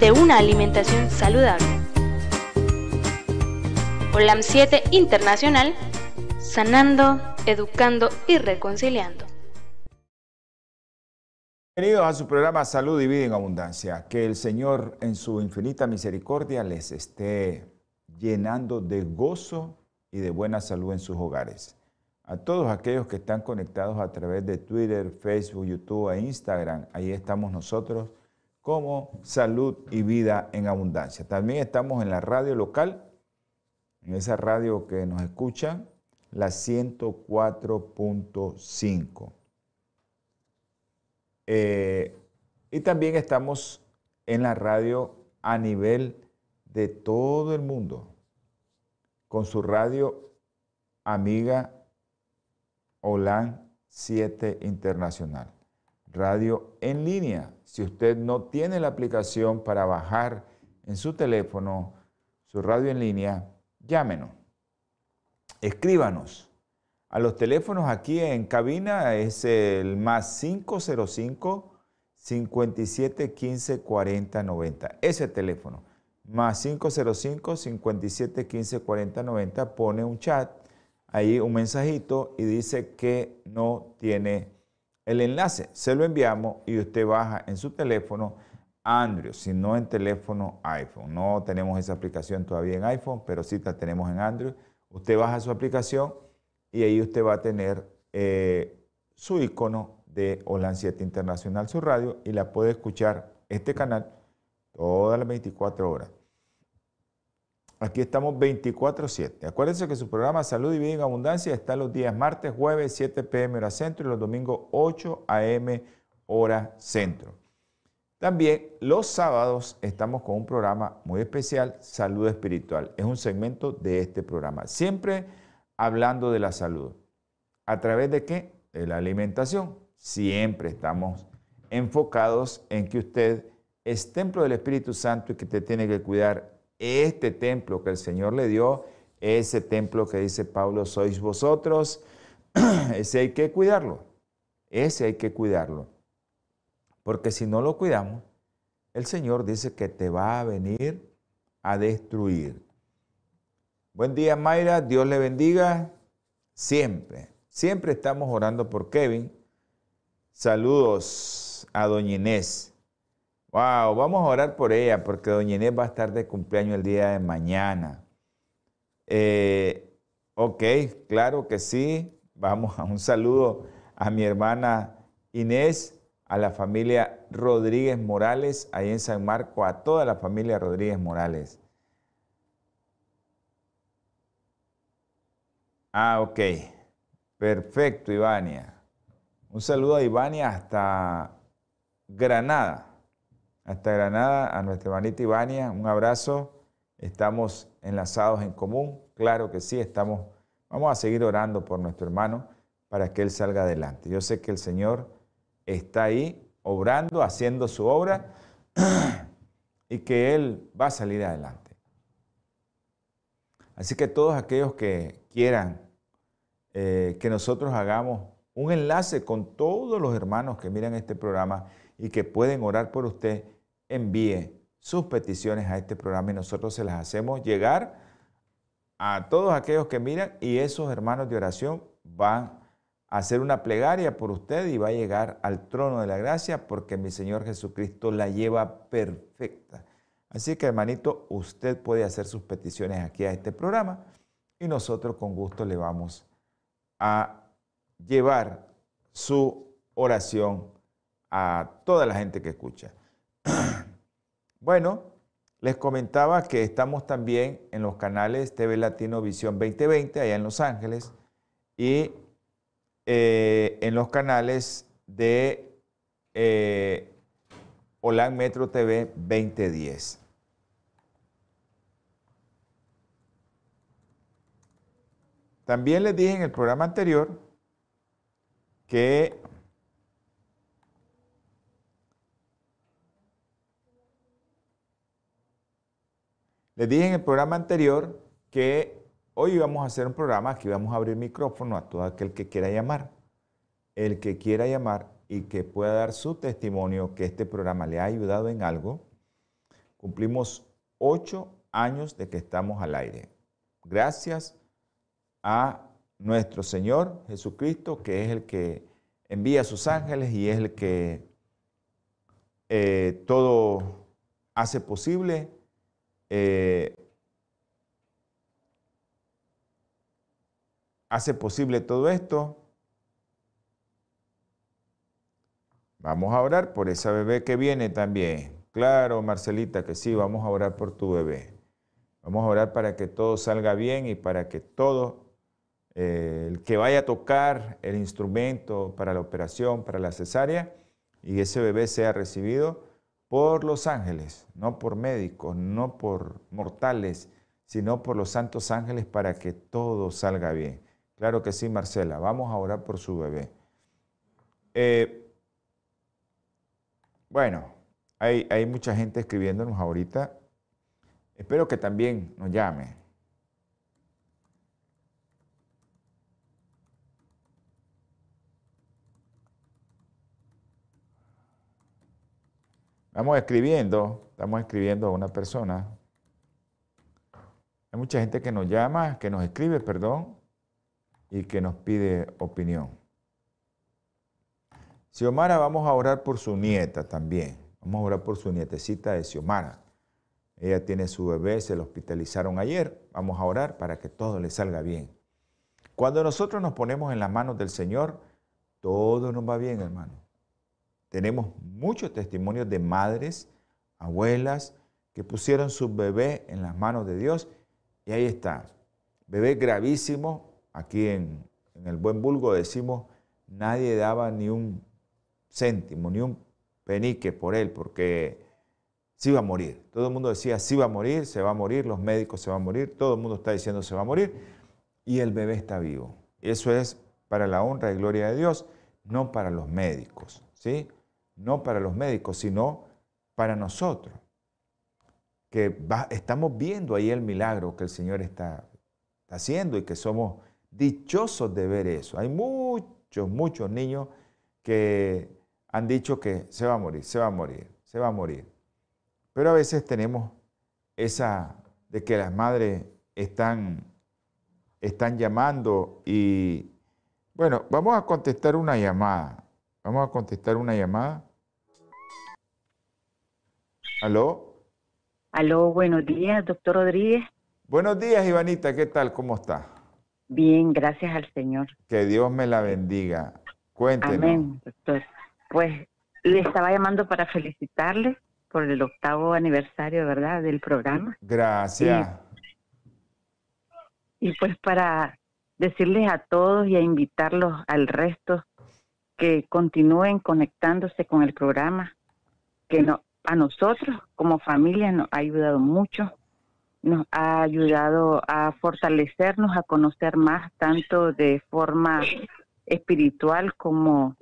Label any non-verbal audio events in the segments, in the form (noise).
de una alimentación saludable. OLAM 7 Internacional, sanando, educando y reconciliando. Bienvenidos a su programa Salud y Vida en Abundancia. Que el Señor en su infinita misericordia les esté llenando de gozo y de buena salud en sus hogares. A todos aquellos que están conectados a través de Twitter, Facebook, YouTube e Instagram, ahí estamos nosotros como Salud y Vida en Abundancia. También estamos en la radio local, en esa radio que nos escuchan, la 104.5. Eh, y también estamos en la radio a nivel de todo el mundo, con su radio amiga OLAN 7 Internacional. Radio en línea. Si usted no tiene la aplicación para bajar en su teléfono su radio en línea, llámenos. Escríbanos a los teléfonos aquí en cabina es el más 505 57 15 40 90. Ese teléfono, más 505 57 15 40 90, pone un chat, ahí un mensajito y dice que no tiene el enlace. Se lo enviamos y usted baja en su teléfono Android, si no en teléfono iPhone. No tenemos esa aplicación todavía en iPhone, pero sí la tenemos en Android. Usted baja su aplicación y ahí usted va a tener eh, su icono de OLAN 7 Internacional, su radio, y la puede escuchar este canal todas las 24 horas. Aquí estamos 24-7. Acuérdense que su programa Salud y Vida en Abundancia está los días martes, jueves, 7 pm hora centro y los domingos 8 am hora centro. También los sábados estamos con un programa muy especial, Salud Espiritual. Es un segmento de este programa. Siempre hablando de la salud. ¿A través de qué? De la alimentación. Siempre estamos enfocados en que usted es templo del Espíritu Santo y que te tiene que cuidar este templo que el Señor le dio, ese templo que dice Pablo, sois vosotros, (clears throat) ese hay que cuidarlo, ese hay que cuidarlo. Porque si no lo cuidamos, el Señor dice que te va a venir a destruir. Buen día, Mayra. Dios le bendiga. Siempre, siempre estamos orando por Kevin. Saludos a Doña Inés. Wow, vamos a orar por ella porque Doña Inés va a estar de cumpleaños el día de mañana. Eh, ok, claro que sí. Vamos a (laughs) un saludo a mi hermana Inés, a la familia Rodríguez Morales, ahí en San Marco, a toda la familia Rodríguez Morales. Ah, ok. Perfecto, Ivania. Un saludo a Ivania hasta Granada. Hasta Granada, a nuestra hermanita Ivania. Un abrazo. Estamos enlazados en común. Claro que sí, estamos. Vamos a seguir orando por nuestro hermano para que él salga adelante. Yo sé que el Señor está ahí obrando, haciendo su obra (clears throat) y que él va a salir adelante. Así que todos aquellos que quieran eh, que nosotros hagamos un enlace con todos los hermanos que miran este programa y que pueden orar por usted, envíe sus peticiones a este programa y nosotros se las hacemos llegar a todos aquellos que miran y esos hermanos de oración van a hacer una plegaria por usted y va a llegar al trono de la gracia porque mi Señor Jesucristo la lleva perfecta. Así que hermanito, usted puede hacer sus peticiones aquí a este programa y nosotros con gusto le vamos a llevar su oración a toda la gente que escucha. Bueno, les comentaba que estamos también en los canales TV Latino Visión 2020, allá en Los Ángeles, y eh, en los canales de eh, Metro TV 2010. También les dije en el programa anterior que les dije en el programa anterior que hoy íbamos a hacer un programa que íbamos a abrir micrófono a todo aquel que quiera llamar. El que quiera llamar y que pueda dar su testimonio que este programa le ha ayudado en algo, cumplimos ocho años de que estamos al aire. Gracias a nuestro Señor Jesucristo, que es el que envía a sus ángeles y es el que eh, todo hace posible. Eh, hace posible todo esto. Vamos a orar por esa bebé que viene también. Claro, Marcelita, que sí, vamos a orar por tu bebé. Vamos a orar para que todo salga bien y para que todo, eh, el que vaya a tocar el instrumento para la operación, para la cesárea, y ese bebé sea recibido por los ángeles, no por médicos, no por mortales, sino por los santos ángeles para que todo salga bien. Claro que sí, Marcela, vamos a orar por su bebé. Eh, bueno, hay, hay mucha gente escribiéndonos ahorita. Espero que también nos llame. Estamos escribiendo, estamos escribiendo a una persona. Hay mucha gente que nos llama, que nos escribe, perdón, y que nos pide opinión. Xiomara, vamos a orar por su nieta también. Vamos a orar por su nietecita de Xiomara. Ella tiene su bebé, se lo hospitalizaron ayer. Vamos a orar para que todo le salga bien. Cuando nosotros nos ponemos en las manos del Señor, todo nos va bien, hermano. Tenemos muchos testimonios de madres, abuelas, que pusieron su bebé en las manos de Dios y ahí está. Bebé gravísimo. Aquí en, el buen vulgo decimos, nadie daba ni un céntimo, ni un penique por él, porque sí va a morir. Todo el mundo decía, sí va a morir, se va a morir, los médicos se van a morir, todo el mundo está diciendo se va a morir, y el bebé está vivo. Eso es para la honra y gloria de Dios, no para los médicos, ¿sí? No para los médicos, sino para nosotros, que estamos viendo ahí el milagro que el Señor está haciendo y que somos dichosos de ver eso. Hay muchos, muchos niños que han dicho que se va a morir, se va a morir, se va a morir. Pero a veces tenemos esa de que las madres están, están llamando y, bueno, vamos a contestar una llamada. Vamos a contestar una llamada. ¿Aló? Aló, buenos días, doctor Rodríguez. Buenos días, Ivanita, ¿qué tal? ¿Cómo está? Bien, gracias al Señor. Que Dios me la bendiga. Cuéntenos. Amén, doctor. Pues le estaba llamando para felicitarle por el octavo aniversario, ¿verdad?, del programa. Gracias. Y, pues para decirles a todos y a invitarlos al resto que continúen conectándose con el programa, que no, a nosotros como familia nos ha ayudado mucho, nos ha ayudado a fortalecernos, a conocer más, tanto de forma espiritual como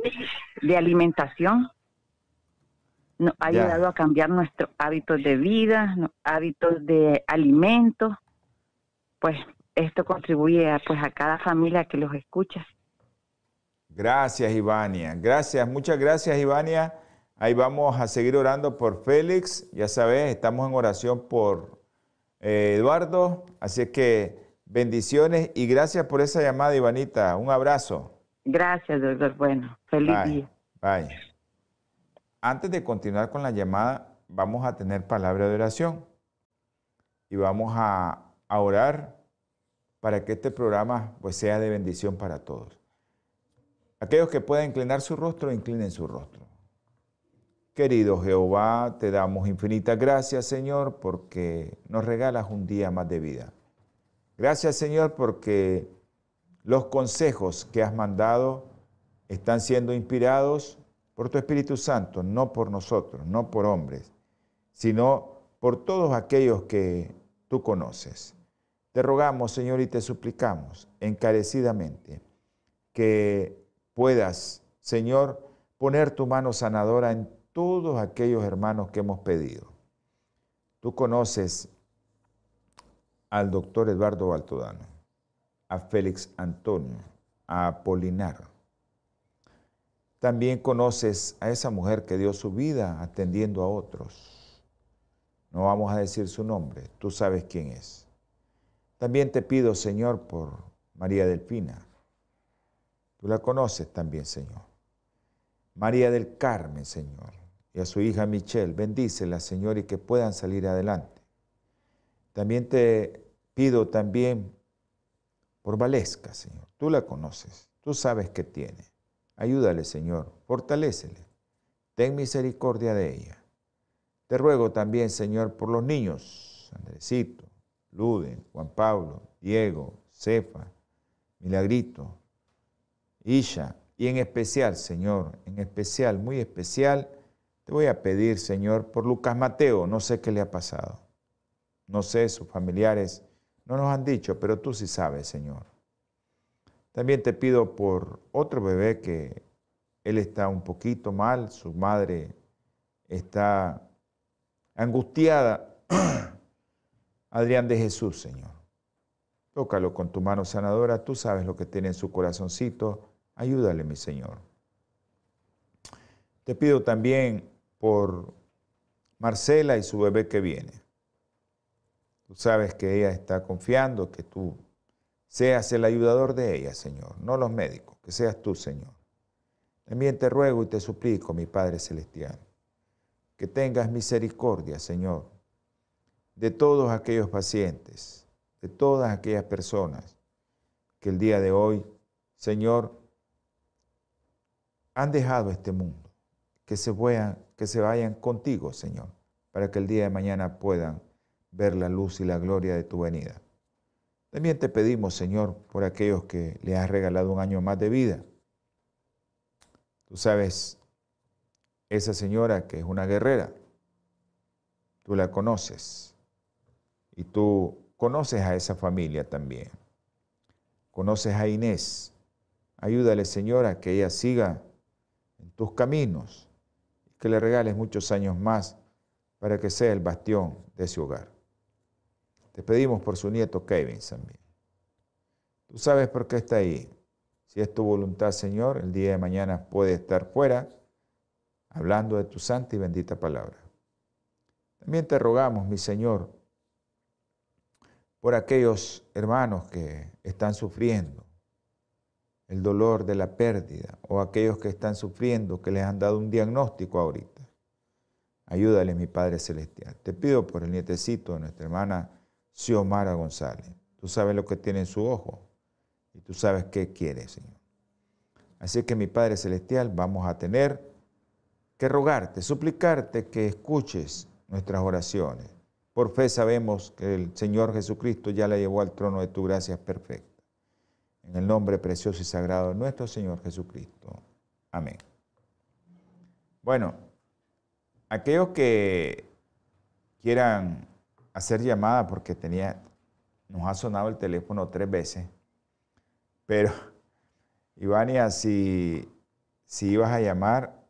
de alimentación. Nos ha ayudado a cambiar nuestros hábitos de vida, hábitos de alimentos. Pues esto contribuye a, pues, a cada familia que los escucha. Gracias, Ivania. Gracias, muchas gracias, Ivania. Ahí vamos a seguir orando por Félix. Ya sabes, estamos en oración por eh, Eduardo. Así que bendiciones y gracias por esa llamada, Ivanita. Un abrazo. Gracias, doctor. Bueno, feliz día. Bye. Antes de continuar con la llamada, vamos a tener palabra de oración y vamos a, orar para que este programa pues, sea de bendición para todos. Aquellos que puedan inclinar su rostro, inclinen su rostro. Querido Jehová, te damos infinitas gracias, Señor, porque nos regalas un día más de vida. Gracias, Señor, porque los consejos que has mandado están siendo inspirados por tu Espíritu Santo, no por nosotros, no por hombres, sino por todos aquellos que tú conoces. Te rogamos, Señor, y te suplicamos encarecidamente que puedas, Señor, poner tu mano sanadora en todos aquellos hermanos que hemos pedido. Tú conoces al doctor Eduardo Baltodano a Félix Antonio, a Apolinar. También conoces a esa mujer que dio su vida atendiendo a otros. No vamos a decir su nombre, tú sabes quién es. También te pido, Señor, por María Delfina. Tú la conoces también, Señor. María del Carmen, Señor, y a su hija Michelle, bendícela, Señor, y que puedan salir adelante. También te pido también por Valesca, Señor. Tú la conoces, tú sabes qué tiene. Ayúdale, Señor, fortalécele. Ten misericordia de ella. Te ruego también, Señor, por los niños, Andresito, Luden, Juan Pablo, Diego, Cefa, Milagrito, Isha, y en especial, Señor, en especial, muy especial, te voy a pedir, Señor, por Lucas Mateo, no sé qué le ha pasado. No sé, sus familiares no nos han dicho, pero tú sí sabes, Señor. También te pido por otro bebé que él está un poquito mal, su madre está angustiada. (clears throat) Adrián de Jesús, Señor. Tócalo con tu mano sanadora, tú sabes lo que tiene en su corazoncito. Ayúdale, mi Señor. Te pido también por Marcela y su bebé que viene. Tú sabes que ella está confiando, que tú seas el ayudador de ella, Señor, no los médicos, que seas tú, Señor. También te ruego y te suplico, mi Padre Celestial, que tengas misericordia, Señor, de todos aquellos pacientes, de todas aquellas personas que el día de hoy, Señor, han dejado este mundo, que se, vayan, que se vayan contigo, Señor, para que el día de mañana puedan ver la luz y la gloria de tu venida. También te pedimos, Señor, por aquellos que le has regalado un año más de vida. Tú sabes, esa señora que es una guerrera, tú la conoces y tú conoces a esa familia también. Conoces a Inés. Ayúdale, Señora, que ella siga en tus caminos que le regales muchos años más para que sea el bastión de ese hogar. Te pedimos por su nieto Kevin también. Tú sabes por qué está ahí. Si es tu voluntad, Señor, el día de mañana puede estar fuera hablando de tu santa y bendita palabra. También te rogamos, mi Señor, por aquellos hermanos que están sufriendo el dolor de la pérdida o aquellos que están sufriendo, que les han dado un diagnóstico ahorita. Ayúdale, mi Padre Celestial. Te pido por el nietecito de nuestra hermana Xiomara González. Tú sabes lo que tiene en su ojo y tú sabes qué quiere, Señor. Así que mi Padre Celestial, vamos a tener que rogarte, suplicarte que escuches nuestras oraciones. Por fe sabemos que el Señor Jesucristo ya la llevó al trono de tu gracia perfecta. En el nombre precioso y sagrado de nuestro Señor Jesucristo. Amén. Bueno, aquellos que quieran hacer llamada porque tenía, nos ha sonado el teléfono tres veces, pero (laughs) Ivania, si, si ibas a llamar,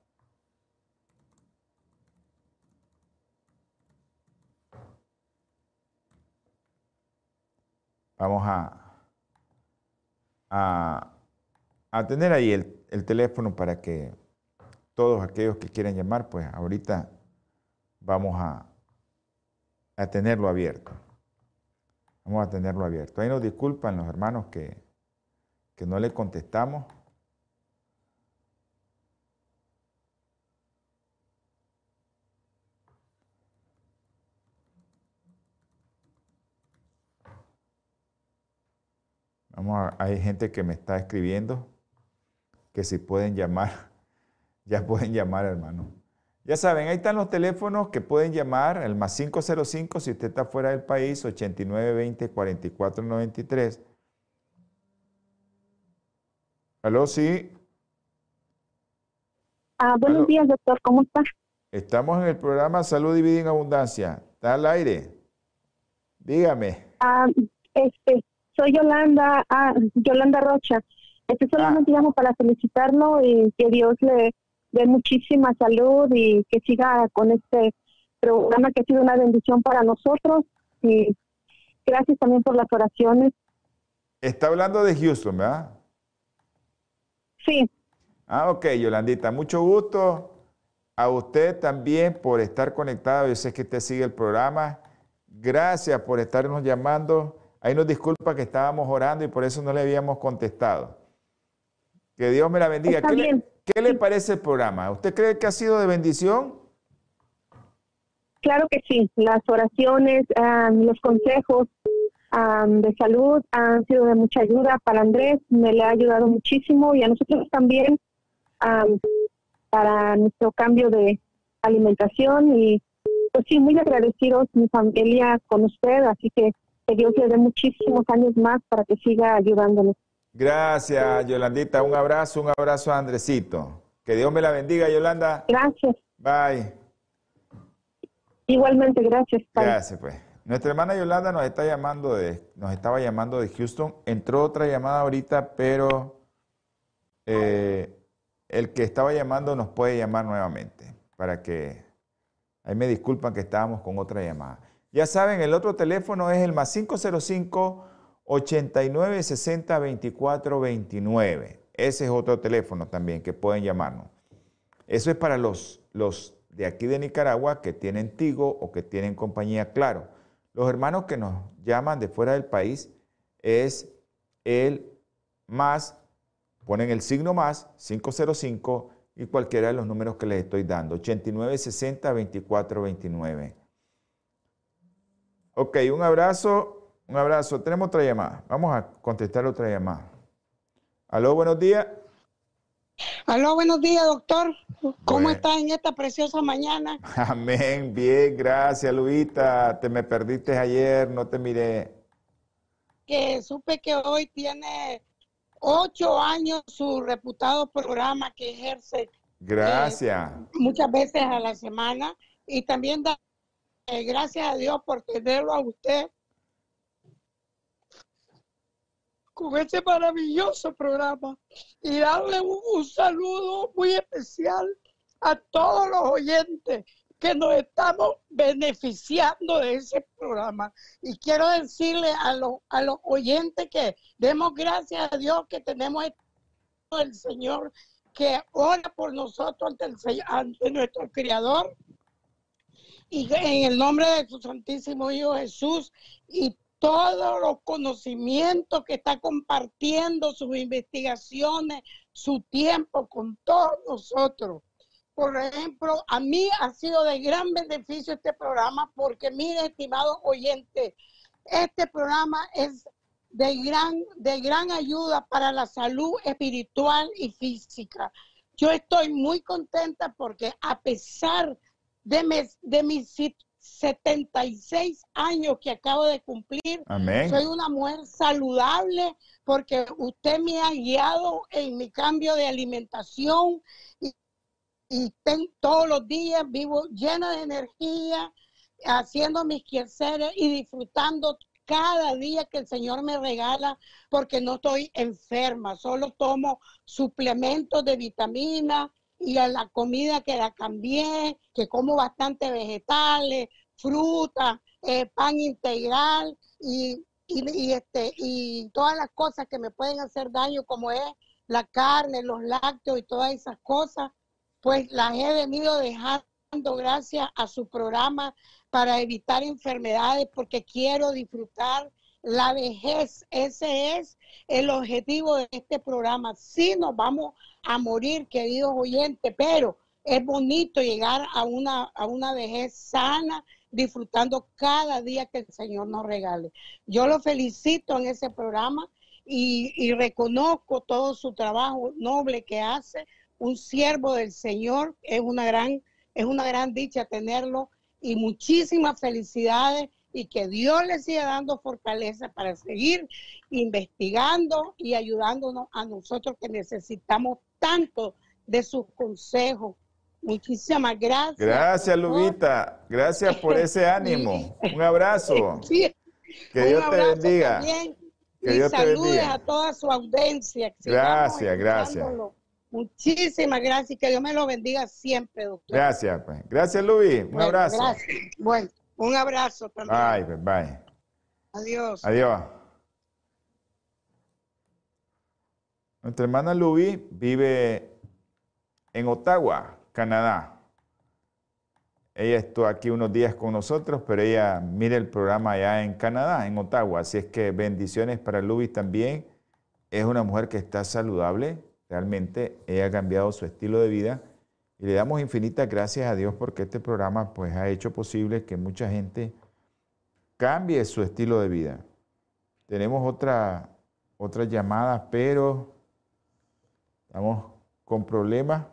vamos a, a, tener ahí el, el teléfono para que todos aquellos que quieran llamar, pues ahorita vamos a, a tenerlo abierto. Vamos a tenerlo abierto. Ahí nos disculpan los hermanos que, que no le contestamos. Vamos a, hay gente que me está escribiendo que si pueden llamar, (laughs) ya pueden llamar, hermano. Ya saben, ahí están los teléfonos que pueden llamar, el más 505 si usted está fuera del país, 8920-4493. ¿Aló, sí? Ah, buenos días, doctor, ¿cómo está? Estamos en el programa Salud y Vida en Abundancia. Está al aire. Dígame. Ah, este, soy Yolanda, ah, Yolanda Rocha. Este solamente ah. llamo para felicitarlo y que Dios le de muchísima salud y que siga con este programa que ha sido una bendición para nosotros. Y gracias también por las oraciones. Está hablando de Houston, ¿verdad? Sí. Ah, ok, Yolandita, mucho gusto. a usted también por estar conectado. Yo sé que usted sigue el programa. Gracias por estarnos llamando. Ahí nos disculpa que estábamos orando y por eso no le habíamos contestado. Que Dios me la bendiga. ¿Qué le, parece el programa? ¿Usted cree que ha sido de bendición? Claro que sí. Las oraciones, ah, los consejos ah, de salud han sido de mucha ayuda para Andrés. Me le ha ayudado muchísimo y a nosotros también ah, para nuestro cambio de alimentación y pues sí, muy agradecidos mi familia con usted, así que que Dios le dé muchísimos años más para que siga ayudándonos. Gracias, Yolandita. Un abrazo, un abrazo a Andresito. Que Dios me la bendiga, Yolanda. Gracias. Bye. Igualmente, gracias. Gracias, pues. Nuestra hermana Yolanda nos está llamando de, nos estaba llamando de Houston. Entró otra llamada ahorita, pero eh, el que estaba llamando nos puede llamar nuevamente para que. Ahí me disculpan que estábamos con otra llamada. Ya saben, el otro teléfono es el más 505 89 60 24 29. Ese es otro teléfono también que pueden llamarnos. Eso es para los, los de aquí de Nicaragua que tienen Tigo o que tienen compañía Claro. Los hermanos que nos llaman de fuera del país es el más, ponen el signo más 505 y cualquiera de los números que les estoy dando, 89 60 24 29. Ok, un abrazo un abrazo. Tenemos otra llamada. Vamos a contestar otra llamada. Aló, buenos días. Aló, buenos días, doctor. ¿Cómo está en esta preciosa mañana? (laughs) Amén, bien, gracias, Luita. Te me perdiste ayer, no te miré. Que supe que hoy tiene ocho años su reputado programa que ejerce. Eh, gracias. muchas veces a la semana. Y también da eh, gracias a Dios por tenerlo a usted con este maravilloso programa y darle un, saludo muy especial a todos los oyentes que nos estamos beneficiando de ese programa. Y quiero decirle a los, a los oyentes que demos gracias a Dios que tenemos el Señor que ora por nosotros ante, el, ante nuestro Creador. Y en el nombre de su Santísimo Hijo Jesús y todos los conocimientos que está compartiendo, sus investigaciones, su tiempo con todos nosotros. Por ejemplo, a mí ha sido de gran beneficio este programa porque, mire, estimado oyente, este programa es de gran, de gran ayuda para la salud espiritual y física. Yo estoy muy contenta porque a pesar de, mis, de mis 76 años que acabo de cumplir. Soy una mujer saludable porque usted me ha guiado en mi cambio de alimentación y, y todos los días vivo llena de energía, haciendo mis quehaceres y disfrutando cada día que el Señor me regala porque no estoy enferma, solo tomo suplementos de vitamina y a la comida que la cambié, que como bastante vegetales, fruta, eh, pan integral y, y, este, y todas las cosas que me pueden hacer daño, como es la carne, los lácteos y todas esas cosas, pues las he venido dejando gracias a su programa para evitar enfermedades, porque quiero disfrutar la vejez. Ese es el objetivo de este programa. Sí nos vamos a morir, queridos oyentes, pero es bonito llegar a una, a una vejez sana, disfrutando cada día que el Señor nos regale. Yo lo felicito en ese programa y, reconozco todo su trabajo noble que hace. Un siervo del Señor es una gran, es una gran dicha tenerlo y muchísimas felicidades y que Dios le siga dando fortaleza para seguir investigando y ayudándonos a nosotros que necesitamos tanto de sus consejos Muchísimas gracias. Gracias, Lubita. Gracias por (laughs) ese ánimo. Un abrazo. Que Dios te bendiga. Que Dios te bendiga. a toda su audiencia. Gracias, gracias. Muchísimas gracias y que Dios me lo bendiga siempre, doctor. Gracias, pues. Gracias, Luis. Un abrazo. Gracias. Bueno, un abrazo también. Bye, bye. Adiós. Adiós. Nuestra hermana Luis vive en Ottawa, Canadá. ella estuvo aquí unos días con nosotros, pero ella mira el programa allá en Canadá, en Ottawa. Así es que bendiciones para Luis también. Es una mujer que está saludable. Realmente ella ha cambiado su estilo de vida. Y le damos infinitas gracias a Dios porque este programa pues, ha hecho posible que mucha gente cambie su estilo de vida. Tenemos otra, otra llamada, pero estamos con problemas.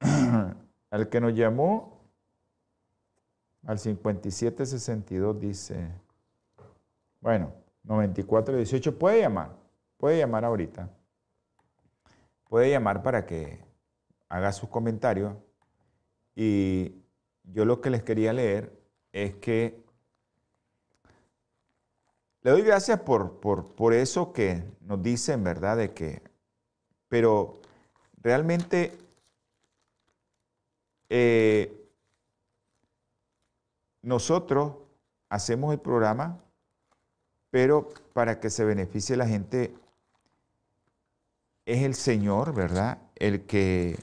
(clears throat) Al que nos llamó al 5762 dice, bueno, 9418, puede llamar, puede llamar ahorita. Puede llamar para que haga sus comentarios. Y yo lo que les quería leer es que le doy gracias por, por, eso que nos dicen, ¿verdad? De que, pero realmente eh, nosotros hacemos el programa, pero para que se beneficie la gente, es el Señor, ¿verdad? El que,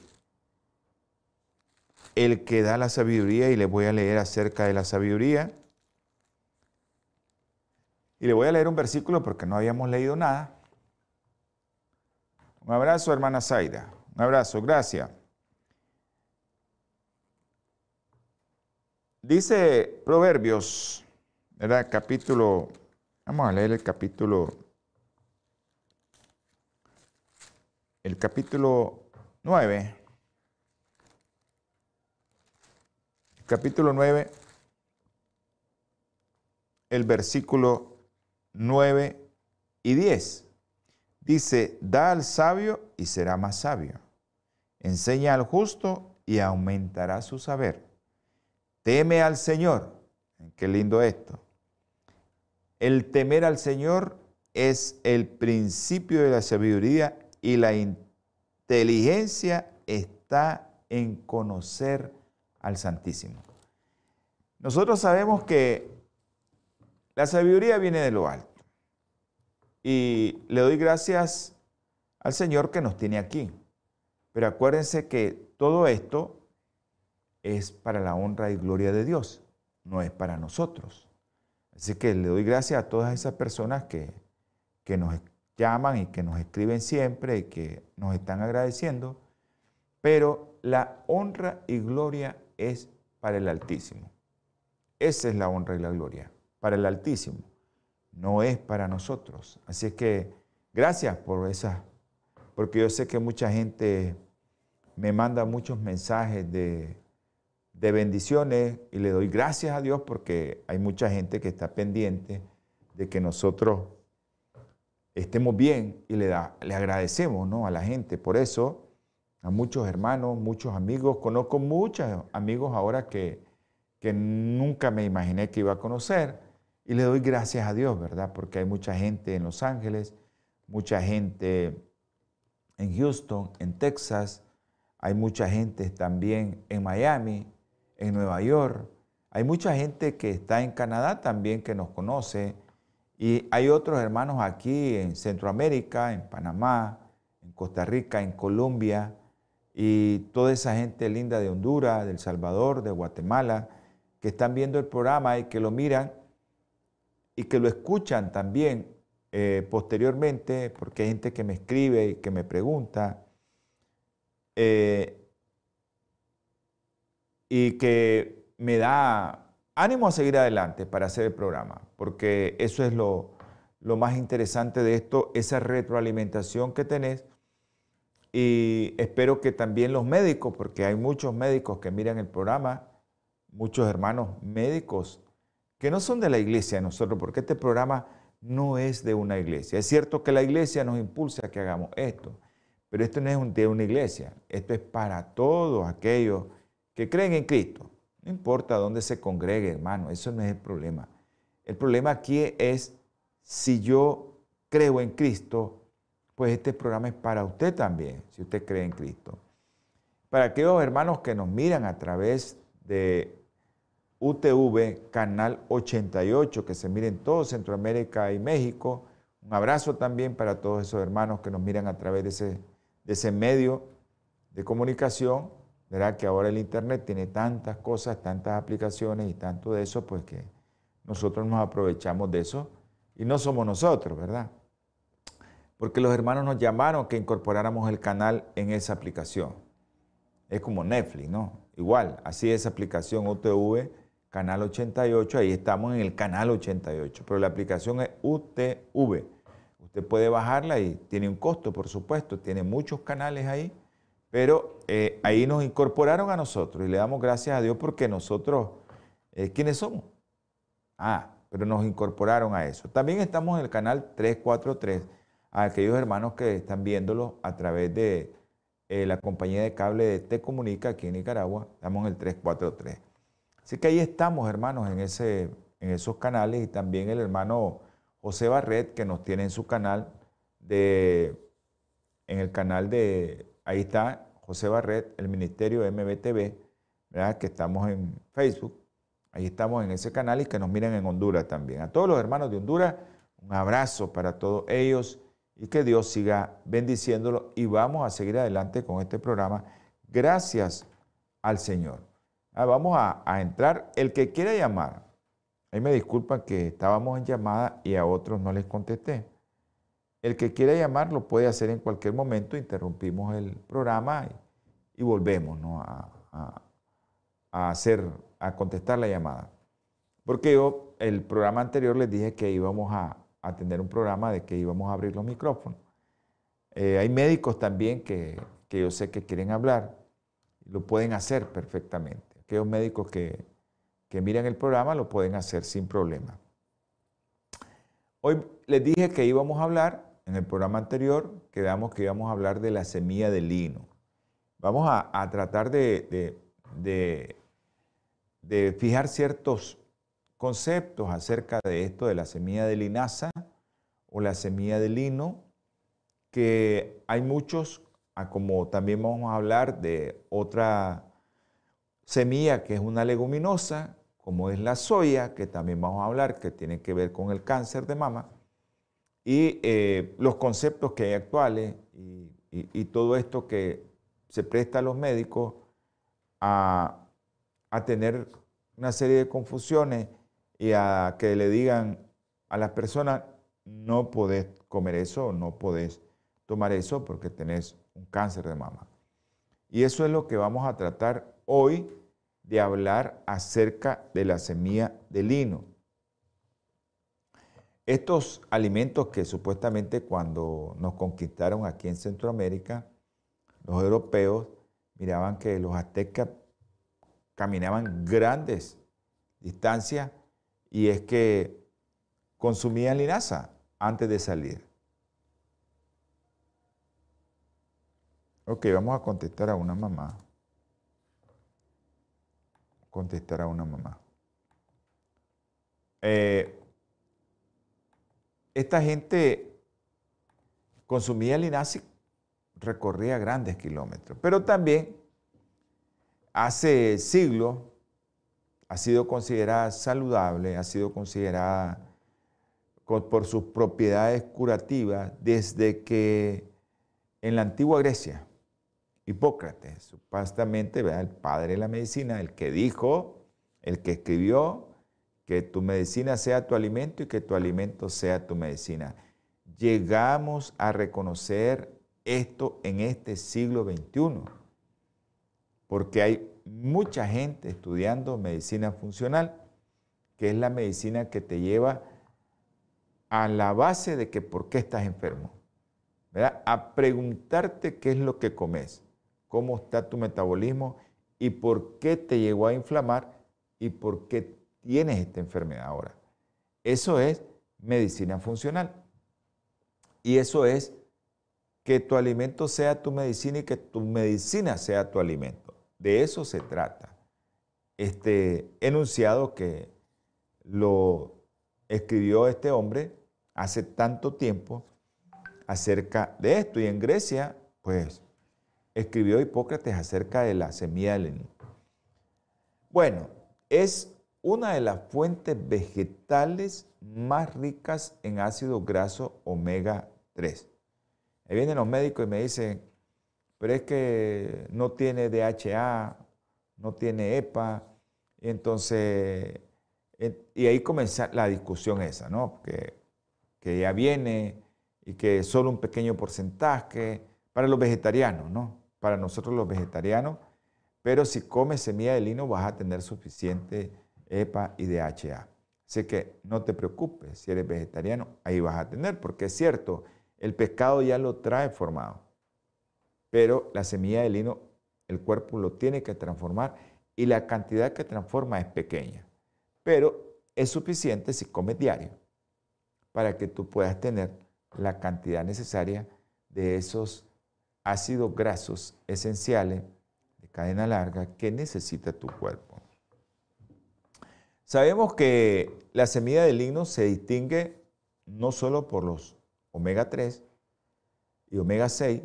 el que da la sabiduría y les voy a leer acerca de la sabiduría. Y le voy a leer un versículo porque no habíamos leído nada. Un abrazo, hermana Zaida. Un abrazo, gracias. Dice Proverbios, ¿verdad? Capítulo, vamos a leer el capítulo, el capítulo 9. Capítulo 9, el versículo 9 y 10. Dice, da al sabio y será más sabio. Enseña al justo y aumentará su saber Teme al Señor. Qué lindo esto. El temer al Señor es el principio de la sabiduría y la inteligencia está en conocer al Santísimo. Nosotros sabemos que la sabiduría viene de lo alto. Y le doy gracias al Señor que nos tiene aquí. Pero acuérdense que todo esto es para la honra y gloria de Dios, no es para nosotros. Así que le doy gracias a todas esas personas que, que nos llaman y que nos escriben siempre y que nos están agradeciendo, pero la honra y gloria es para el Altísimo. Esa es la honra y la gloria, para el Altísimo, no es para nosotros. Así que gracias por esa, porque yo sé que mucha gente me manda muchos mensajes de, de bendiciones y le doy gracias a Dios porque hay mucha gente que está pendiente de que nosotros estemos bien y le, da, le agradecemos ¿no? a la gente. Por eso, a muchos hermanos, muchos amigos, conozco muchos amigos ahora que, que nunca me imaginé que iba a conocer y le doy gracias a Dios, ¿verdad? Porque hay mucha gente en Los Ángeles, mucha gente en Houston, en Texas, hay mucha gente también en Miami, en Nueva York. Hay mucha gente que está en Canadá también que nos conoce. Y hay otros hermanos aquí en Centroamérica, en Panamá, en Costa Rica, en Colombia. Y toda esa gente linda de Honduras, de Salvador, de Guatemala, que están viendo el programa y que lo miran y que lo escuchan también eh, posteriormente, porque hay gente que me escribe y que me pregunta. Eh, y que me da ánimo a seguir adelante para hacer el programa, porque eso es lo, más interesante de esto, esa retroalimentación que tenés. Y espero que también los médicos, porque hay muchos médicos que miran el programa, muchos hermanos médicos que no son de la iglesia de nosotros, porque este programa no es de una iglesia. Es cierto que la iglesia nos impulsa a que hagamos esto, pero esto no es de una iglesia, esto es para todos aquellos que creen en Cristo. No importa dónde se congregue, hermano, eso no es el problema. El problema aquí es si yo creo en Cristo, pues este programa es para usted también, si usted cree en Cristo. Para aquellos hermanos que nos miran a través de UTV, Canal 88, que se miren todo Centroamérica y México. Un abrazo también para todos esos hermanos que nos miran a través de ese, medio de comunicación Verá que ahora el Internet tiene tantas cosas, tantas aplicaciones y tanto de eso, pues que nosotros nos aprovechamos de eso y no somos nosotros, ¿verdad? Porque los hermanos nos llamaron que incorporáramos el canal en esa aplicación. Es como Netflix, ¿no? Igual, así es aplicación UTV, canal 88, ahí estamos en el canal 88, pero la aplicación es UTV. Usted puede bajarla y tiene un costo, por supuesto, tiene muchos canales ahí, pero eh, ahí nos incorporaron a nosotros y le damos gracias a Dios porque nosotros, eh, ¿quiénes somos? Ah, pero nos incorporaron a eso. También estamos en el canal 343, a aquellos hermanos que están viéndolo a través de eh, la compañía de cable de Te Comunica aquí en Nicaragua, estamos en el 343. Así que ahí estamos, hermanos, en, ese, en esos canales y también el hermano José Barret, que nos tiene en su canal de, en el canal de, ahí está José Barret, el Ministerio MBTV, ¿verdad? que estamos en Facebook, ahí estamos en ese canal y que nos miren en Honduras también. A todos los hermanos de Honduras, un abrazo para todos ellos y que Dios siga bendiciéndolo y vamos a seguir adelante con este programa. Gracias al Señor. Ah, vamos a, a entrar. El que quiera llamar, Ahí me disculpan que estábamos en llamada y a otros no les contesté. El que quiera llamar lo puede hacer en cualquier momento, interrumpimos el programa y, volvemos a, hacer, a contestar la llamada. Porque yo, el programa anterior les dije que íbamos a, tener un programa de que íbamos a abrir los micrófonos. Eh, hay médicos también que, que yo sé que quieren hablar, lo pueden hacer perfectamente. Aquellos médicos que, que miren el programa lo pueden hacer sin problema. Hoy les dije que íbamos a hablar, en el programa anterior quedamos que íbamos a hablar de la semilla de lino. Vamos a, tratar de, de, fijar ciertos conceptos acerca de esto de la semilla de linaza o la semilla de lino, que hay muchos, ah, como también vamos a hablar de otra semilla que es una leguminosa, como es la soya, que también vamos a hablar, que tiene que ver con el cáncer de mama, y eh, los conceptos que hay actuales y, todo esto que se presta a los médicos a, tener una serie de confusiones y a que le digan a las personas, no podés comer eso, no podés tomar eso porque tenés un cáncer de mama. Y eso es lo que vamos a tratar hoy de hablar acerca de la semilla de lino. Estos alimentos que supuestamente cuando nos conquistaron aquí en Centroamérica, los europeos miraban que los aztecas caminaban grandes distancias y es que consumían linaza antes de salir. Ok, vamos a contestar a una mamá contestar a una mamá. Eh, esta gente consumía linaza recorría grandes kilómetros, pero también hace siglos ha sido considerada saludable, ha sido considerada por sus propiedades curativas desde que en la antigua Grecia Hipócrates, supuestamente el padre de la medicina, el que dijo, el que escribió, que tu medicina sea tu alimento y que tu alimento sea tu medicina. Llegamos a reconocer esto en este siglo XXI, porque hay mucha gente estudiando medicina funcional, que es la medicina que te lleva a la base de que por qué estás enfermo, a preguntarte qué es lo que comes cómo está tu metabolismo y por qué te llegó a inflamar y por qué tienes esta enfermedad ahora. Eso es medicina funcional. Y eso es que tu alimento sea tu medicina y que tu medicina sea tu alimento. De eso se trata. Este enunciado que lo escribió este hombre hace tanto tiempo acerca de esto. Y en Grecia, pues escribió Hipócrates acerca de la semilla del. Bueno, es una de las fuentes vegetales más ricas en ácido graso omega 3. Ahí vienen los médicos y me dicen, pero es que no tiene DHA, no tiene EPA, y entonces, y ahí comienza la discusión esa, ¿no? Que, que ya viene y que solo un pequeño porcentaje para los vegetarianos, ¿no? Para nosotros los vegetarianos, pero si comes semilla de lino vas a tener suficiente EPA y DHA. Así que no te preocupes, si eres vegetariano, ahí vas a tener, porque es cierto, el pescado ya lo trae formado, pero la semilla de lino, el cuerpo lo tiene que transformar y la cantidad que transforma es pequeña, pero es suficiente si comes diario para que tú puedas tener la cantidad necesaria de esos ácidos grasos esenciales de cadena larga que necesita tu cuerpo. Sabemos que la semilla de lino se distingue no solo por los omega 3 y omega 6,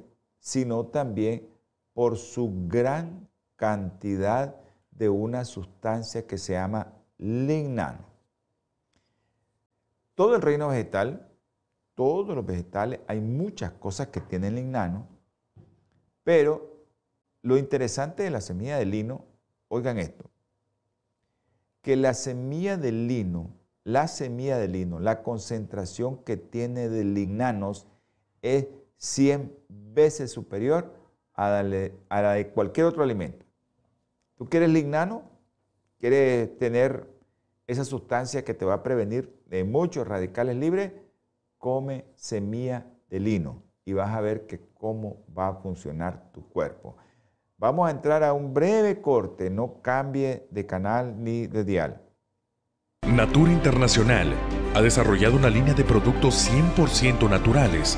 sino también por su gran cantidad de una sustancia que se llama lignano. Todo el reino vegetal, todos los vegetales, hay muchas cosas que tienen lignano, pero lo interesante de la semilla de lino, oigan esto, que la semilla de lino, la semilla de lino, la concentración que tiene de lignanos es 100 veces superior a la de cualquier otro alimento. ¿Tú quieres lignano? ¿Quieres tener esa sustancia que te va a prevenir de muchos radicales libres? Come semilla de lino y vas a ver que cómo va a funcionar tu cuerpo. Vamos a entrar a un breve corte, no cambie de canal ni de dial. Natura Internacional ha desarrollado una línea de productos 100% naturales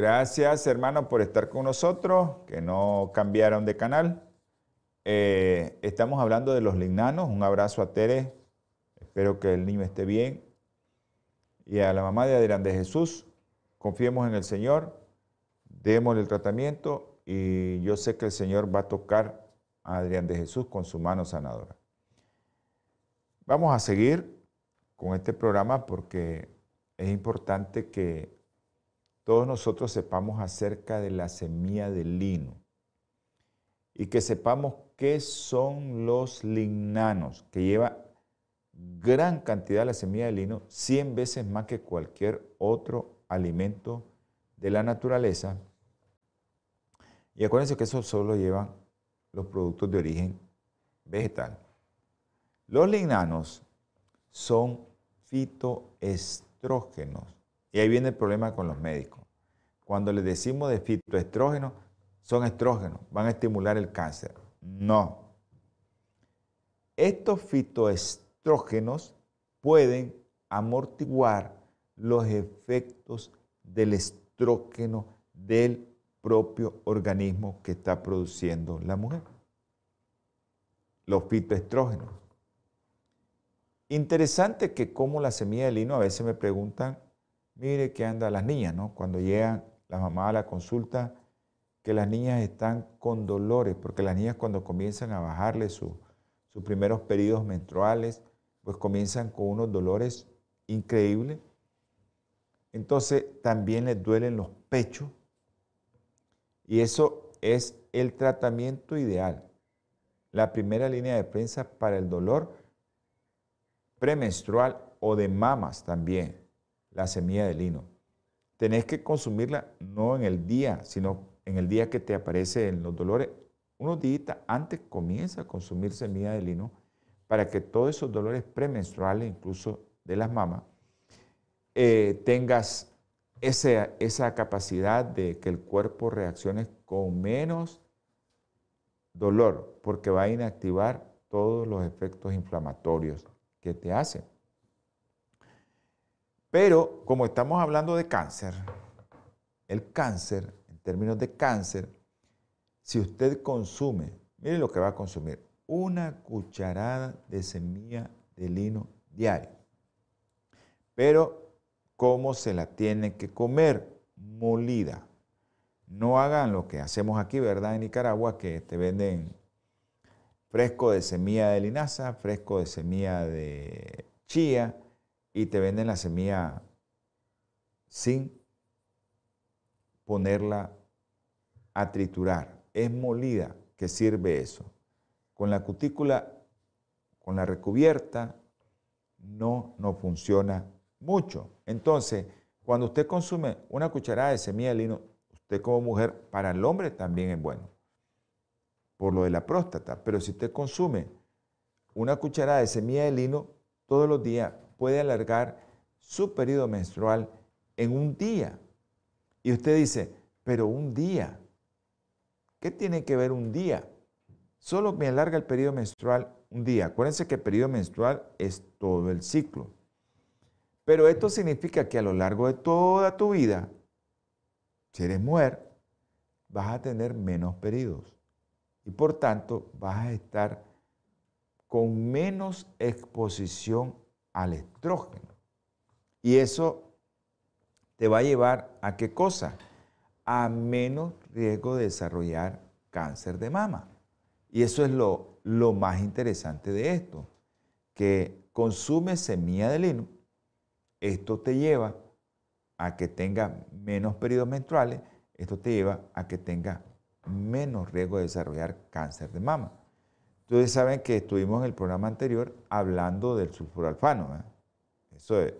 Gracias, hermano, por estar con nosotros, que no cambiaron de canal. Eh, estamos hablando de los lignanos. Un abrazo a Tere Espero que el niño esté bien. Y a la mamá de Adrián de Jesús, confiemos en el Señor, démosle el tratamiento y yo sé que el Señor va a tocar a Adrián de Jesús con su mano sanadora. Vamos a seguir con este programa porque es importante que todos nosotros sepamos acerca de la semilla del lino y que sepamos qué son los lignanos, que lleva gran cantidad de la semilla de lino, 100 veces más que cualquier otro alimento de la naturaleza. Y acuérdense que eso solo llevan los productos de origen vegetal. Los lignanos son fitoestrógenos. Y ahí viene el problema con los médicos. Cuando les decimos de fitoestrógenos, son estrógenos, van a estimular el cáncer. No. Estos fitoestrógenos estrógenos pueden amortiguar los efectos del estrógeno del propio organismo que está produciendo la mujer. Los fitoestrógenos. Interesante que como la semilla de lino, a veces me preguntan, mire qué anda las niñas, ¿no? Cuando llegan las mamás a la consulta, que las niñas están con dolores, porque las niñas cuando comienzan a bajarle sus primeros periodos menstruales, pues comienzan con unos dolores increíbles. Entonces también les duelen los pechos. Y eso es el tratamiento ideal. La primera línea de prensa para el dolor premenstrual o de mamas también, la semilla de lino. Tenés que consumirla no en el día, sino en el día que te aparecen los dolores. Unos días antes comienza a consumir semilla de lino para que todos esos dolores premenstruales, incluso de las mamas, eh, tengas esa, esa capacidad de que el cuerpo reaccione con menos dolor, porque va a inactivar todos los efectos inflamatorios que te hacen. Pero como estamos hablando de cáncer, el cáncer, en términos de cáncer, si usted consume, mire lo que va a consumir, una cucharada de semilla de lino diario. Pero, ¿cómo se la tiene que comer? Molida. No hagan lo que hacemos aquí, ¿verdad? En Nicaragua, que te venden fresco de semilla de linaza, fresco de semilla de chía y te venden la semilla sin ponerla a triturar. Es molida que sirve eso. Con la cutícula, con la recubierta, no, no funciona mucho. Entonces, cuando usted consume una cucharada de semilla de lino, usted como mujer, para el hombre también es bueno por lo de la próstata. Pero si usted consume una cucharada de semilla de lino todos los días, puede alargar su periodo menstrual en un día. Y usted dice, pero un día, ¿qué tiene que ver un día? Solo me alarga el periodo menstrual un día. Acuérdense que el periodo menstrual es todo el ciclo. Pero esto significa que a lo largo de toda tu vida, si eres mujer, vas a tener menos periodos y por tanto vas a estar con menos exposición al estrógeno. Y eso te va a llevar a qué cosa? A menos riesgo de desarrollar cáncer de mama. Y eso es lo, lo más interesante de esto, que consume semilla de lino, esto te lleva a que tenga menos periodos menstruales, esto te lleva a que tenga menos riesgo de desarrollar cáncer de mama. Ustedes saben que estuvimos en el programa anterior hablando del sulforalfano. ¿eh? Eso es,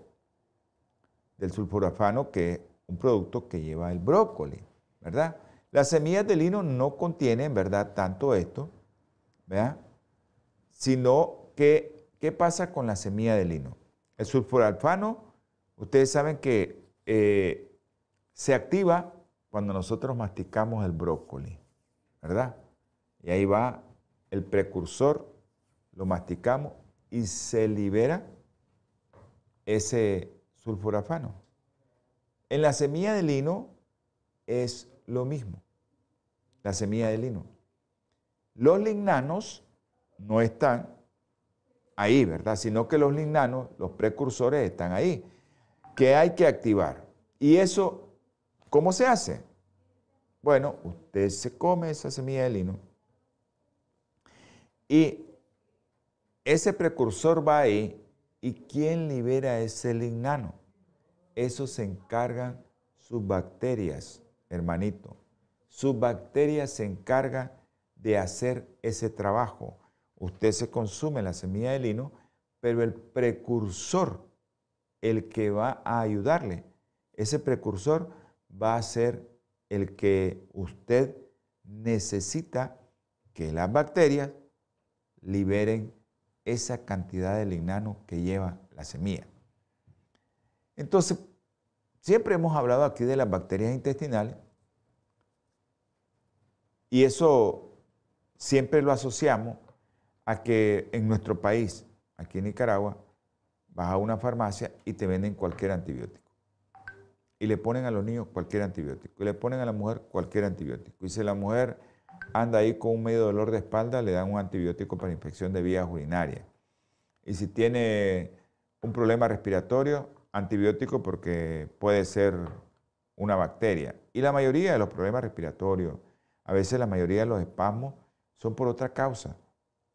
del sulforalfano, que es un producto que lleva el brócoli, ¿verdad? Las semillas de lino no contienen, ¿verdad?, tanto esto, ¿verdad? Sino que, ¿qué pasa con la semilla de lino? El sulforalfano, ustedes saben que eh, se activa cuando nosotros masticamos el brócoli, ¿verdad? Y ahí va el precursor, lo masticamos y se libera ese sulforafano. En la semilla de lino es lo mismo, la semilla de lino. Los lignanos no están ahí, ¿verdad? Sino que los lignanos, los precursores, están ahí, que hay que activar. Y eso ¿Cómo se hace? Bueno, usted se come esa semilla de lino y ese precursor va ahí y ¿quién libera ese lignano? Eso se encargan sus bacterias, hermanito. Sus bacterias se encargan de hacer ese trabajo. Usted se consume la semilla de lino, pero el precursor, el que va a ayudarle, ese precursor va a ser el que usted necesita que las bacterias liberen esa cantidad de lignano que lleva la semilla. Entonces, siempre hemos hablado aquí de las bacterias intestinales y eso siempre lo asociamos a que en nuestro país, aquí en Nicaragua, vas a una farmacia y te venden cualquier antibiótico y le ponen a los niños cualquier antibiótico. Y le ponen a la mujer cualquier antibiótico. Y si la mujer anda ahí con un medio dolor de espalda, le dan un antibiótico para infección de vías urinarias. Y si tiene un problema respiratorio, antibiótico porque puede ser una bacteria. Y la mayoría de los problemas respiratorios, a veces la mayoría de los espasmos, son por otra causa.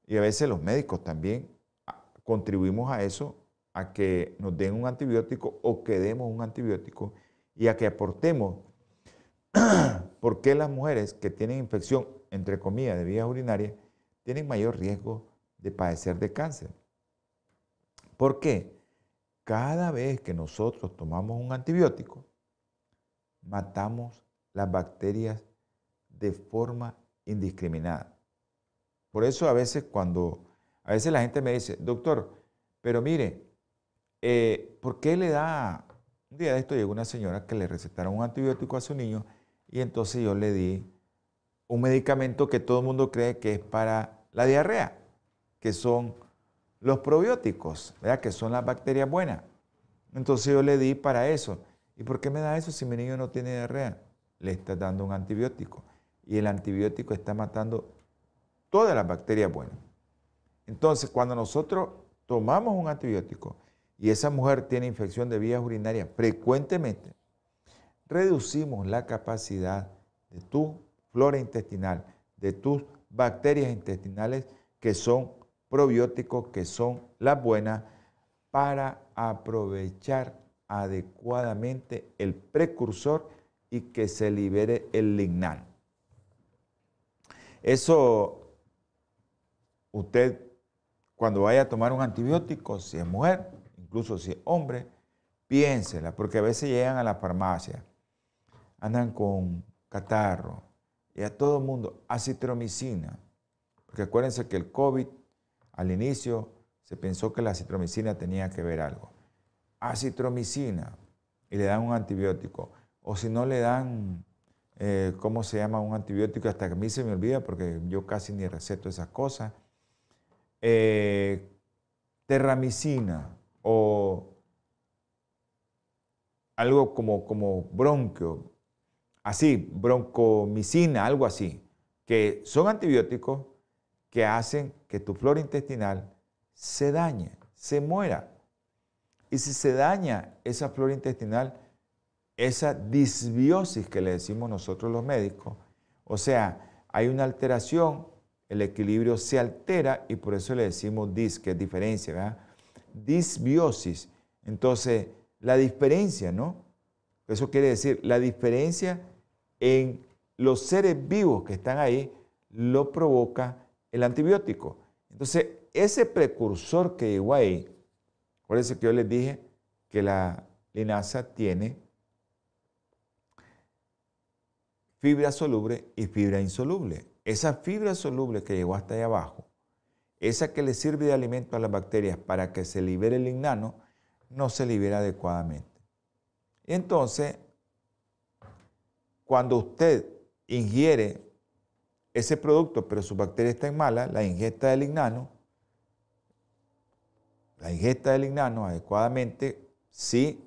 Y a veces los médicos también ah, contribuimos a eso, a que nos den un antibiótico o que demos un antibiótico y a que aportemos (clears throat) por qué las mujeres que tienen infección, entre comillas, de vías urinarias, tienen mayor riesgo de padecer de cáncer. ¿Por qué? Cada vez que nosotros tomamos un antibiótico, matamos las bacterias de forma indiscriminada. Por eso a veces cuando, a veces la gente me dice, doctor, pero mire, eh, ¿por qué le da un día de esto llegó una señora que le recetaron un antibiótico a su niño y entonces yo le di un medicamento que todo el mundo cree que es para la diarrea, que son los probióticos, ¿verdad? que son las bacterias buenas. Entonces yo le di para eso. ¿Y por qué me da eso si mi niño no tiene diarrea? Le está dando un antibiótico. Y el antibiótico está matando todas las bacterias buenas. Entonces, cuando nosotros tomamos un antibiótico y esa mujer tiene infección de vías urinarias frecuentemente, reducimos la capacidad de tu flora intestinal, de tus bacterias intestinales que son probióticos, que son las buenas, para aprovechar adecuadamente el precursor y que se libere el lignano. Eso, usted cuando vaya a tomar un antibiótico, si es mujer, incluso si es hombre, piénsela, porque a veces llegan a la farmacia, andan con catarro, y a todo el mundo, acitromicina, porque acuérdense que el COVID al inicio se pensó que la acitromicina tenía que ver algo. Acitromicina, y le dan un antibiótico, o si no le dan, eh, ¿cómo se llama? Un antibiótico, hasta que a mí se me olvida, porque yo casi ni receto esas cosas. Eh, terramicina o algo como, como bronquio, así, broncomicina, algo así, que son antibióticos que hacen que tu flora intestinal se dañe, se muera. Y si se daña esa flora intestinal, esa disbiosis que le decimos nosotros los médicos, o sea, hay una alteración, el equilibrio se altera y por eso le decimos dis, que es diferencia, ¿verdad? Disbiosis. Entonces, la diferencia, ¿no? Eso quiere decir, la diferencia en los seres vivos que están ahí lo provoca el antibiótico. Entonces, ese precursor que llegó ahí, por eso que yo les dije que la linaza tiene fibra soluble y fibra insoluble. Esa fibra soluble que llegó hasta ahí abajo, esa que le sirve de alimento a las bacterias para que se libere el lignano, no se libera adecuadamente. Entonces, cuando usted ingiere ese producto, pero su bacteria está en mala, la ingesta de lignano, la ingesta de lignano adecuadamente, si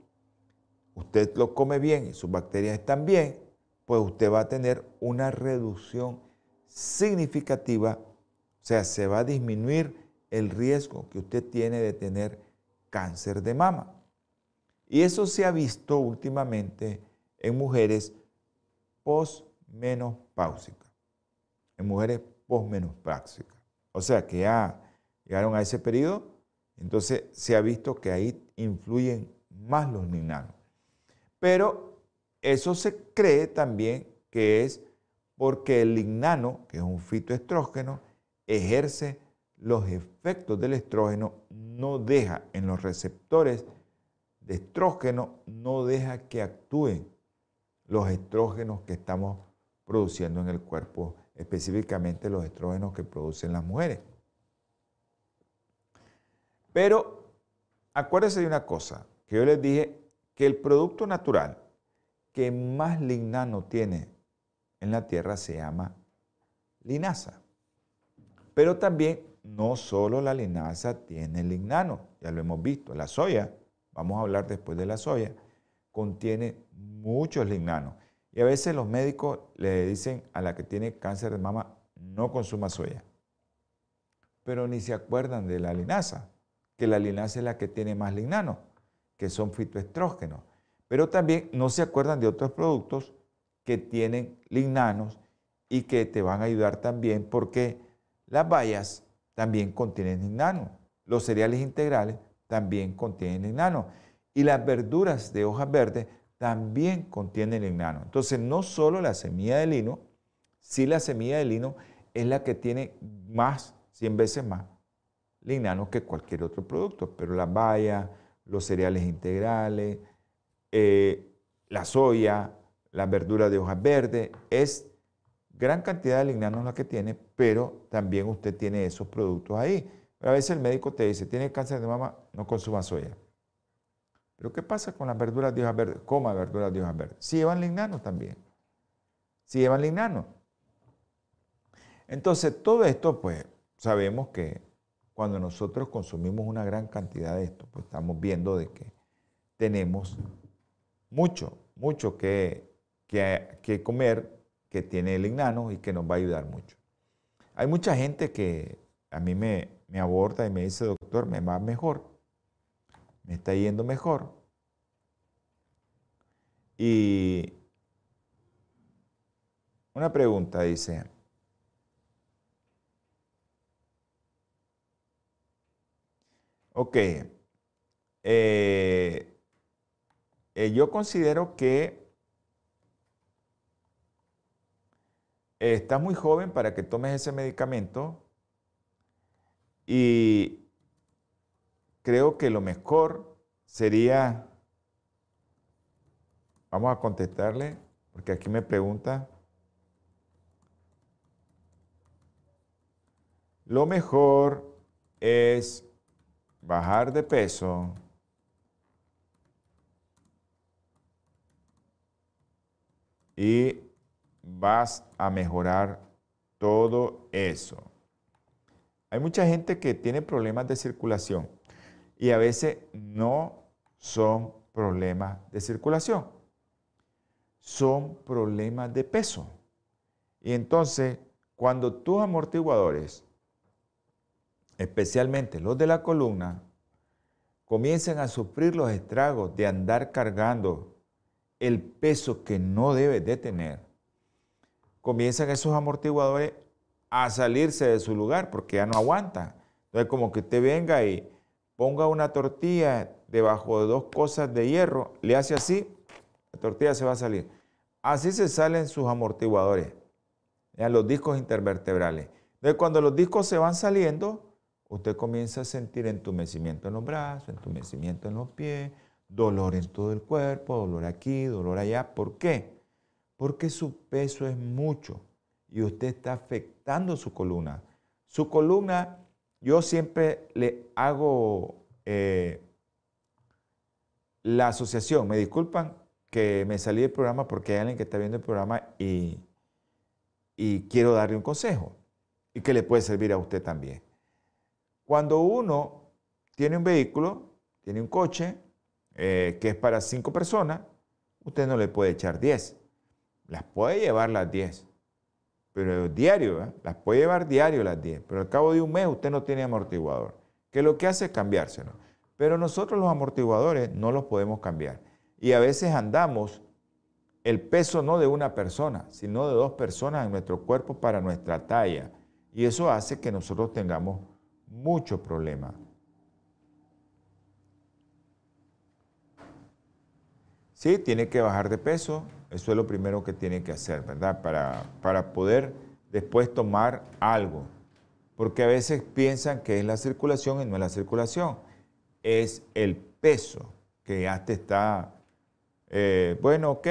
usted lo come bien y sus bacterias están bien, pues usted va a tener una reducción significativa, o sea, se va a disminuir el riesgo que usted tiene de tener cáncer de mama. Y eso se ha visto últimamente en mujeres posmenopáusicas, en mujeres posmenopáusicas. O sea, que ya llegaron a ese periodo, entonces se ha visto que ahí influyen más los lignanos. Pero eso se cree también que es porque el lignano, que es un fitoestrógeno, ejerce los efectos del estrógeno, no deja en los receptores de estrógeno, no deja que actúen los estrógenos que estamos produciendo en el cuerpo, específicamente los estrógenos que producen las mujeres. Pero acuérdense de una cosa, que yo les dije que el producto natural que más lignano tiene en la tierra se llama linaza. Pero también no solo la linaza tiene lignano, ya lo hemos visto, la soya, vamos a hablar después de la soya, contiene muchos lignanos. Y a veces los médicos le dicen a la que tiene cáncer de mama, no consuma soya. Pero ni se acuerdan de la linaza, que la linaza es la que tiene más lignano, que son fitoestrógenos. Pero también no se acuerdan de otros productos que tienen lignanos y que te van a ayudar también porque las bayas también contienen lignano. Los cereales integrales también contienen lignano. Y las verduras de hojas verdes también contienen lignano. Entonces, no solo la semilla de lino, sí la semilla de lino es la que tiene más, 100 veces más, lignano que cualquier otro producto. Pero las bayas, los cereales integrales, eh, la soya, la verdura de hojas verdes, es gran cantidad de lignanos la que tiene, pero también usted tiene esos productos ahí. a veces el médico te dice, tiene cáncer de mama, no consuma soya. Pero ¿qué pasa con las verduras de hojas verdes? Coma verduras de hojas verdes. Si llevan lignanos también. Si llevan lignanos. Entonces, todo esto, pues, sabemos que cuando nosotros consumimos una gran cantidad de esto, pues estamos viendo de que tenemos mucho, mucho que, que, comer que tiene el lignano y que nos va a ayudar mucho. Hay mucha gente que a mí me, me aborda y me dice, doctor, me va mejor, me está yendo mejor. Y una pregunta dice, ok, eh, eh, yo considero que estás muy joven para que tomes ese medicamento y creo que lo mejor sería, vamos a contestarle, porque aquí me pregunta, lo mejor es bajar de peso, y vas a mejorar todo eso. Hay mucha gente que tiene problemas de circulación y a veces no son problemas de circulación, son problemas de peso. Y entonces, cuando tus amortiguadores, especialmente los de la columna, comiencen a sufrir los estragos de andar cargando el peso que no debe de tener, comienzan esos amortiguadores a salirse de su lugar porque ya no aguantan. Entonces, como que usted venga y ponga una tortilla debajo de dos cosas de hierro, le hace así, la tortilla se va a salir. Así se salen sus amortiguadores, los discos intervertebrales. Entonces, cuando los discos se van saliendo, usted comienza a sentir entumecimiento en los brazos, entumecimiento en los pies, dolor en todo el cuerpo, dolor aquí, dolor allá. ¿Por qué? Porque su peso es mucho y usted está afectando su columna. Su columna, yo siempre le hago eh, la asociación. Me disculpan que me salí del programa porque hay alguien que está viendo el programa y, y quiero darle un consejo y que le puede servir a usted también. Cuando uno tiene un vehículo, tiene un coche, eh, que es para cinco personas, usted no le puede echar 10. Las puede llevar las 10, pero diario, ¿eh? las puede llevar diario las 10, pero al cabo de un mes usted no tiene amortiguador, que lo que hace es cambiárselo. Pero nosotros los amortiguadores no los podemos cambiar. Y a veces andamos el peso no de una persona, sino de dos personas en nuestro cuerpo para nuestra talla. Y eso hace que nosotros tengamos muchos problemas. Sí, tiene que bajar de peso, eso es lo primero que tiene que hacer, ¿verdad? Para, para poder después tomar algo. Porque a veces piensan que es la circulación y no es la circulación, es el peso que ya te está, eh, bueno, ok,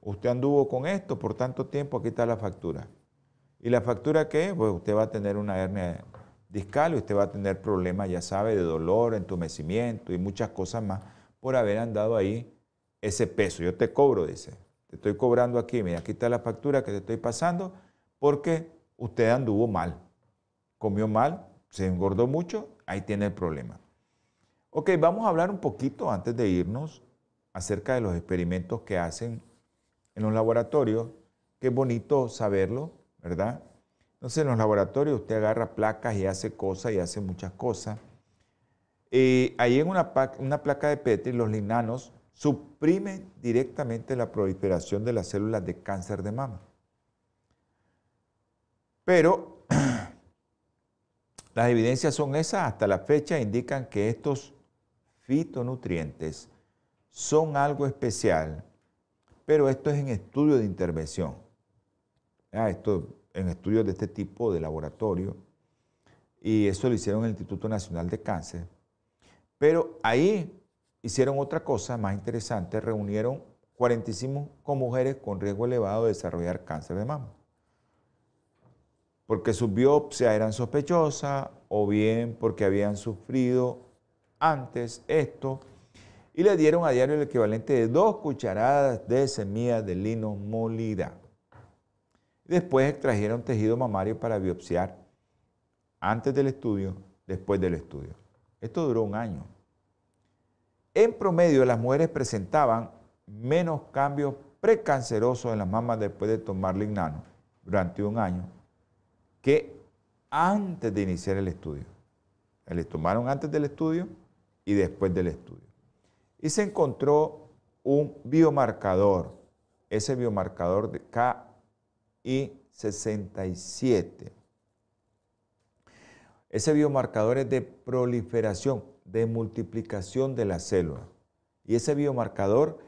usted anduvo con esto por tanto tiempo, aquí está la factura. ¿Y la factura qué? Pues usted va a tener una hernia discal y usted va a tener problemas, ya sabe, de dolor, entumecimiento y muchas cosas más por haber andado ahí ese peso. Yo te cobro, dice. Te estoy cobrando aquí, mira, aquí está la factura que te estoy pasando porque usted anduvo mal. Comió mal, se engordó mucho, ahí tiene el problema. Ok, vamos a hablar un poquito antes de irnos acerca de los experimentos que hacen en los laboratorios. Qué bonito saberlo, ¿verdad? Entonces en los laboratorios usted agarra placas y hace cosas y hace muchas cosas. Y ahí en una, una placa de Petri los linanos suprime directamente la proliferación de las células de cáncer de mama. Pero (clears throat) las evidencias son esas, hasta la fecha indican que estos fitonutrientes son algo especial, pero esto es en estudio de intervención. Ah, esto en estudios de este tipo de laboratorio, y eso lo hicieron el Instituto Nacional de Cáncer. Pero ahí hicieron otra cosa más interesante, reunieron 45 mujeres con riesgo elevado de desarrollar cáncer de mama. Porque sus biopsias eran sospechosas o bien porque habían sufrido antes esto y le dieron a diario el equivalente de dos cucharadas de semilla de lino molida. Después extrajeron tejido mamario para biopsiar antes del estudio, después del estudio. Esto duró un año. En promedio, las mujeres presentaban menos cambios precancerosos en las mamas después de tomar lignano durante un año que antes de iniciar el estudio. Les tomaron antes del estudio y después del estudio. Y se encontró un biomarcador, ese biomarcador de KI67. Ese biomarcador es de proliferación, de multiplicación de las células. Y ese biomarcador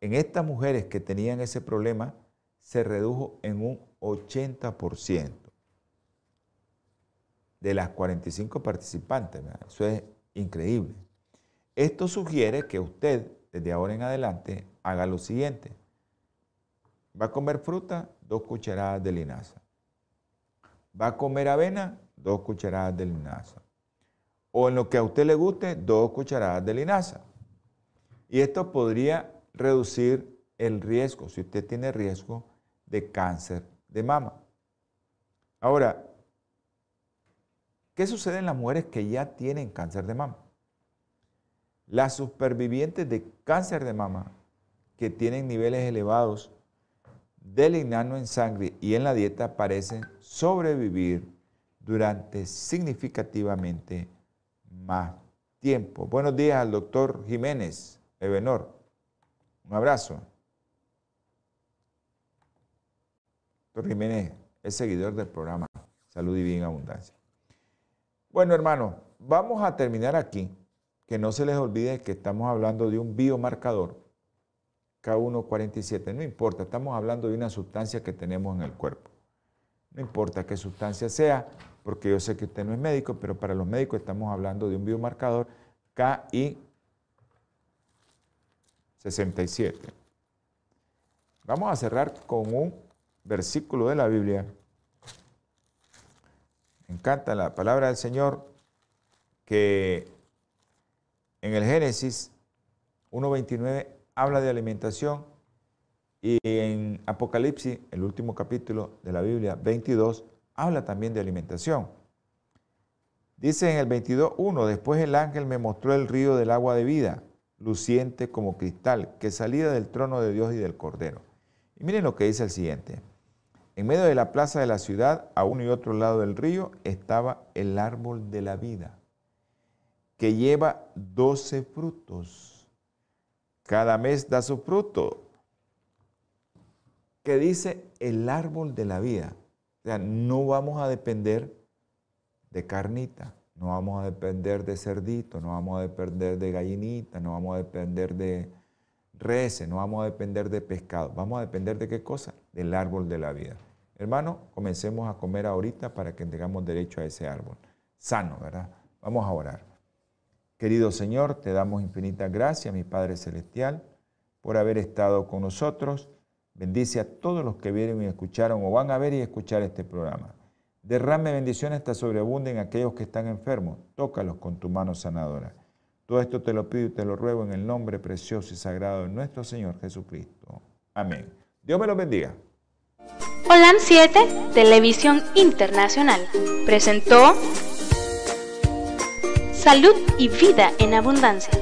en estas mujeres que tenían ese problema se redujo en un 80% de las 45 participantes. Eso es increíble. Esto sugiere que usted, desde ahora en adelante, haga lo siguiente. Va a comer fruta, dos cucharadas de linaza. Va a comer avena, dos cucharadas de linaza. O en lo que a usted le guste, dos cucharadas de linaza. Y esto podría reducir el riesgo, si usted tiene riesgo de cáncer de mama. Ahora, ¿qué sucede en las mujeres que ya tienen cáncer de mama? Las supervivientes de cáncer de mama que tienen niveles elevados de lignano en sangre y en la dieta parecen sobrevivir durante significativamente más tiempo. Buenos días al doctor Jiménez Ebenor. Un abrazo. Doctor Jiménez es seguidor del programa Salud y Bien Abundancia. Bueno, hermano, vamos a terminar aquí. Que no se les olvide que estamos hablando de un biomarcador K147. No importa, estamos hablando de una sustancia que tenemos en el cuerpo. No importa qué sustancia sea, porque yo sé que usted no es médico, pero para los médicos estamos hablando de un biomarcador KI 67. Vamos a cerrar con un versículo de la Biblia. Me encanta la palabra del Señor que en el Génesis 1.29 habla de alimentación y en Apocalipsis, el último capítulo de la Biblia, 22, habla también de alimentación. Dice en el 22.1, después el ángel me mostró el río del agua de vida luciente como cristal, que salía del trono de Dios y del Cordero. Y miren lo que dice el siguiente. En medio de la plaza de la ciudad, a uno y otro lado del río, estaba el árbol de la vida, que lleva doce frutos. Cada mes da su fruto. Que dice el árbol de la vida. O sea, no vamos a depender de carnita no vamos a depender de cerdito, no vamos a depender de gallinita, no vamos a depender de reses, no vamos a depender de pescado. Vamos a depender de qué cosa? Del árbol de la vida. Hermano, comencemos a comer ahorita para que tengamos derecho a ese árbol. Sano, ¿verdad? Vamos a orar. Querido Señor, te damos infinitas gracias, mi Padre Celestial, por haber estado con nosotros. Bendice a todos los que vieron y escucharon o van a ver y escuchar este programa. Derrame bendiciones hasta sobreabunden aquellos que están enfermos. Tócalos con tu mano sanadora. Todo esto te lo pido y te lo ruego en el nombre precioso y sagrado de nuestro Señor Jesucristo. Amén. Dios me los bendiga. Holan 7, Televisión Internacional, presentó Salud y Vida en Abundancia.